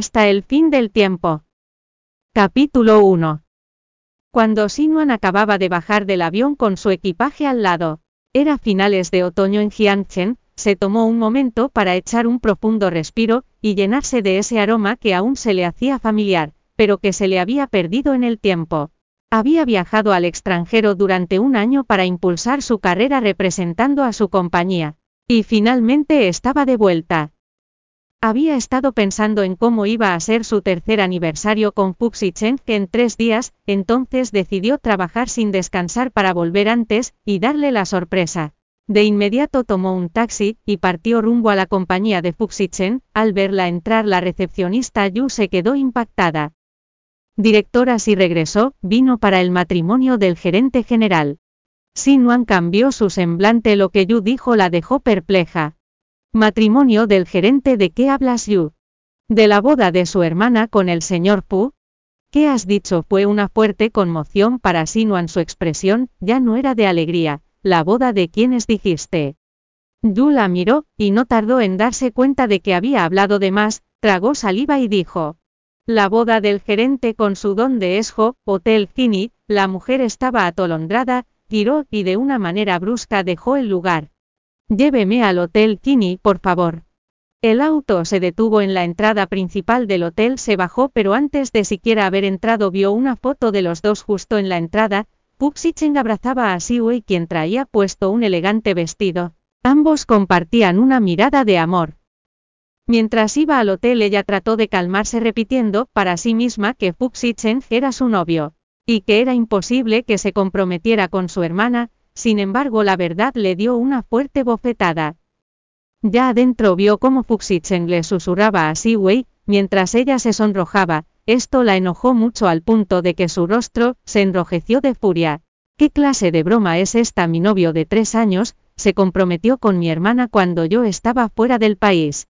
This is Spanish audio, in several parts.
Hasta el fin del tiempo. Capítulo 1. Cuando Sinuan acababa de bajar del avión con su equipaje al lado, era finales de otoño en Jiangchen, se tomó un momento para echar un profundo respiro, y llenarse de ese aroma que aún se le hacía familiar, pero que se le había perdido en el tiempo. Había viajado al extranjero durante un año para impulsar su carrera representando a su compañía, y finalmente estaba de vuelta. Había estado pensando en cómo iba a ser su tercer aniversario con Fuxi Chen en tres días, entonces decidió trabajar sin descansar para volver antes, y darle la sorpresa. De inmediato tomó un taxi, y partió rumbo a la compañía de Fuxi Chen, al verla entrar la recepcionista Yu se quedó impactada. Directora si regresó, vino para el matrimonio del gerente general. Sinuan cambió su semblante lo que Yu dijo la dejó perpleja. Matrimonio del gerente de qué hablas Yu? De la boda de su hermana con el señor Pu. ¿Qué has dicho? Fue una fuerte conmoción para Sinuan su expresión, ya no era de alegría, la boda de quienes dijiste. Yu la miró, y no tardó en darse cuenta de que había hablado de más, tragó saliva y dijo. La boda del gerente con su don de esjo, Hotel Cini, la mujer estaba atolondrada, giró y de una manera brusca dejó el lugar. Lléveme al Hotel Kini, por favor. El auto se detuvo en la entrada principal del hotel, se bajó, pero antes de siquiera haber entrado vio una foto de los dos justo en la entrada. Puxichen abrazaba a Siwei quien traía puesto un elegante vestido. Ambos compartían una mirada de amor. Mientras iba al hotel ella trató de calmarse repitiendo para sí misma que Fuxichen era su novio, y que era imposible que se comprometiera con su hermana, sin embargo la verdad le dio una fuerte bofetada. Ya adentro vio cómo Fuxichen le susurraba a Siwei, mientras ella se sonrojaba, esto la enojó mucho al punto de que su rostro se enrojeció de furia. ¿Qué clase de broma es esta? Mi novio de tres años, se comprometió con mi hermana cuando yo estaba fuera del país.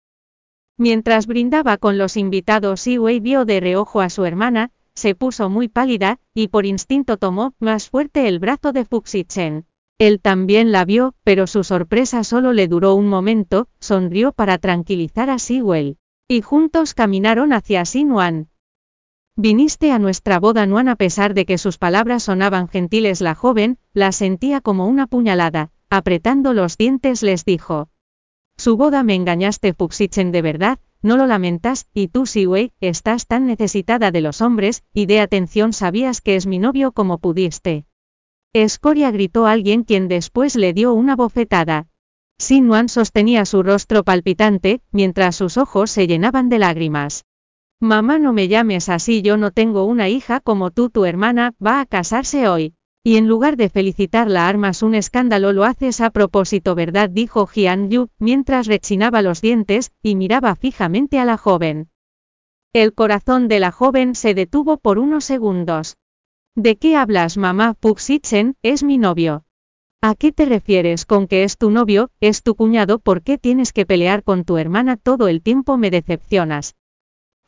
Mientras brindaba con los invitados, Siwei vio de reojo a su hermana, se puso muy pálida, y por instinto tomó más fuerte el brazo de Fuxichen. Él también la vio, pero su sorpresa solo le duró un momento, sonrió para tranquilizar a Sewell. Y juntos caminaron hacia Sinuan. Viniste a nuestra boda Nuan a pesar de que sus palabras sonaban gentiles la joven, la sentía como una puñalada, apretando los dientes les dijo. Su boda me engañaste Fuxichen de verdad, no lo lamentas, y tú Siwei, estás tan necesitada de los hombres, y de atención sabías que es mi novio como pudiste. Escoria gritó alguien quien después le dio una bofetada. Sinuan sostenía su rostro palpitante, mientras sus ojos se llenaban de lágrimas. Mamá no me llames así, yo no tengo una hija como tú, tu hermana, va a casarse hoy. Y en lugar de felicitarla armas un escándalo lo haces a propósito, ¿verdad? dijo Jian Yu, mientras rechinaba los dientes, y miraba fijamente a la joven. El corazón de la joven se detuvo por unos segundos. ¿De qué hablas mamá? Puxichen, es mi novio. ¿A qué te refieres con que es tu novio, es tu cuñado? ¿Por qué tienes que pelear con tu hermana todo el tiempo? Me decepcionas.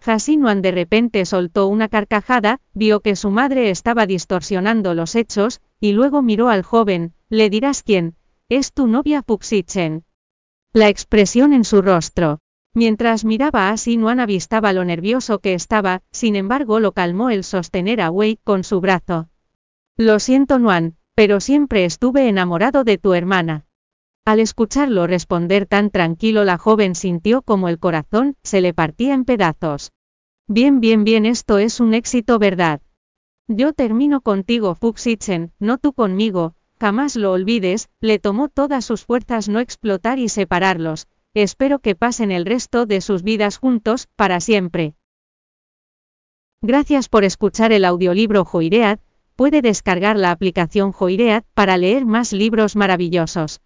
Hasinuan de repente soltó una carcajada, vio que su madre estaba distorsionando los hechos, y luego miró al joven, le dirás quién, es tu novia Puxichen. La expresión en su rostro, Mientras miraba a Si Nuan avistaba lo nervioso que estaba, sin embargo lo calmó el sostener a Wei con su brazo. Lo siento Nuan, pero siempre estuve enamorado de tu hermana. Al escucharlo responder tan tranquilo la joven sintió como el corazón se le partía en pedazos. Bien, bien, bien, esto es un éxito, ¿verdad? Yo termino contigo, Fuxichen, no tú conmigo, jamás lo olvides, le tomó todas sus fuerzas no explotar y separarlos, Espero que pasen el resto de sus vidas juntos, para siempre. Gracias por escuchar el audiolibro Joiread, puede descargar la aplicación Joiread para leer más libros maravillosos.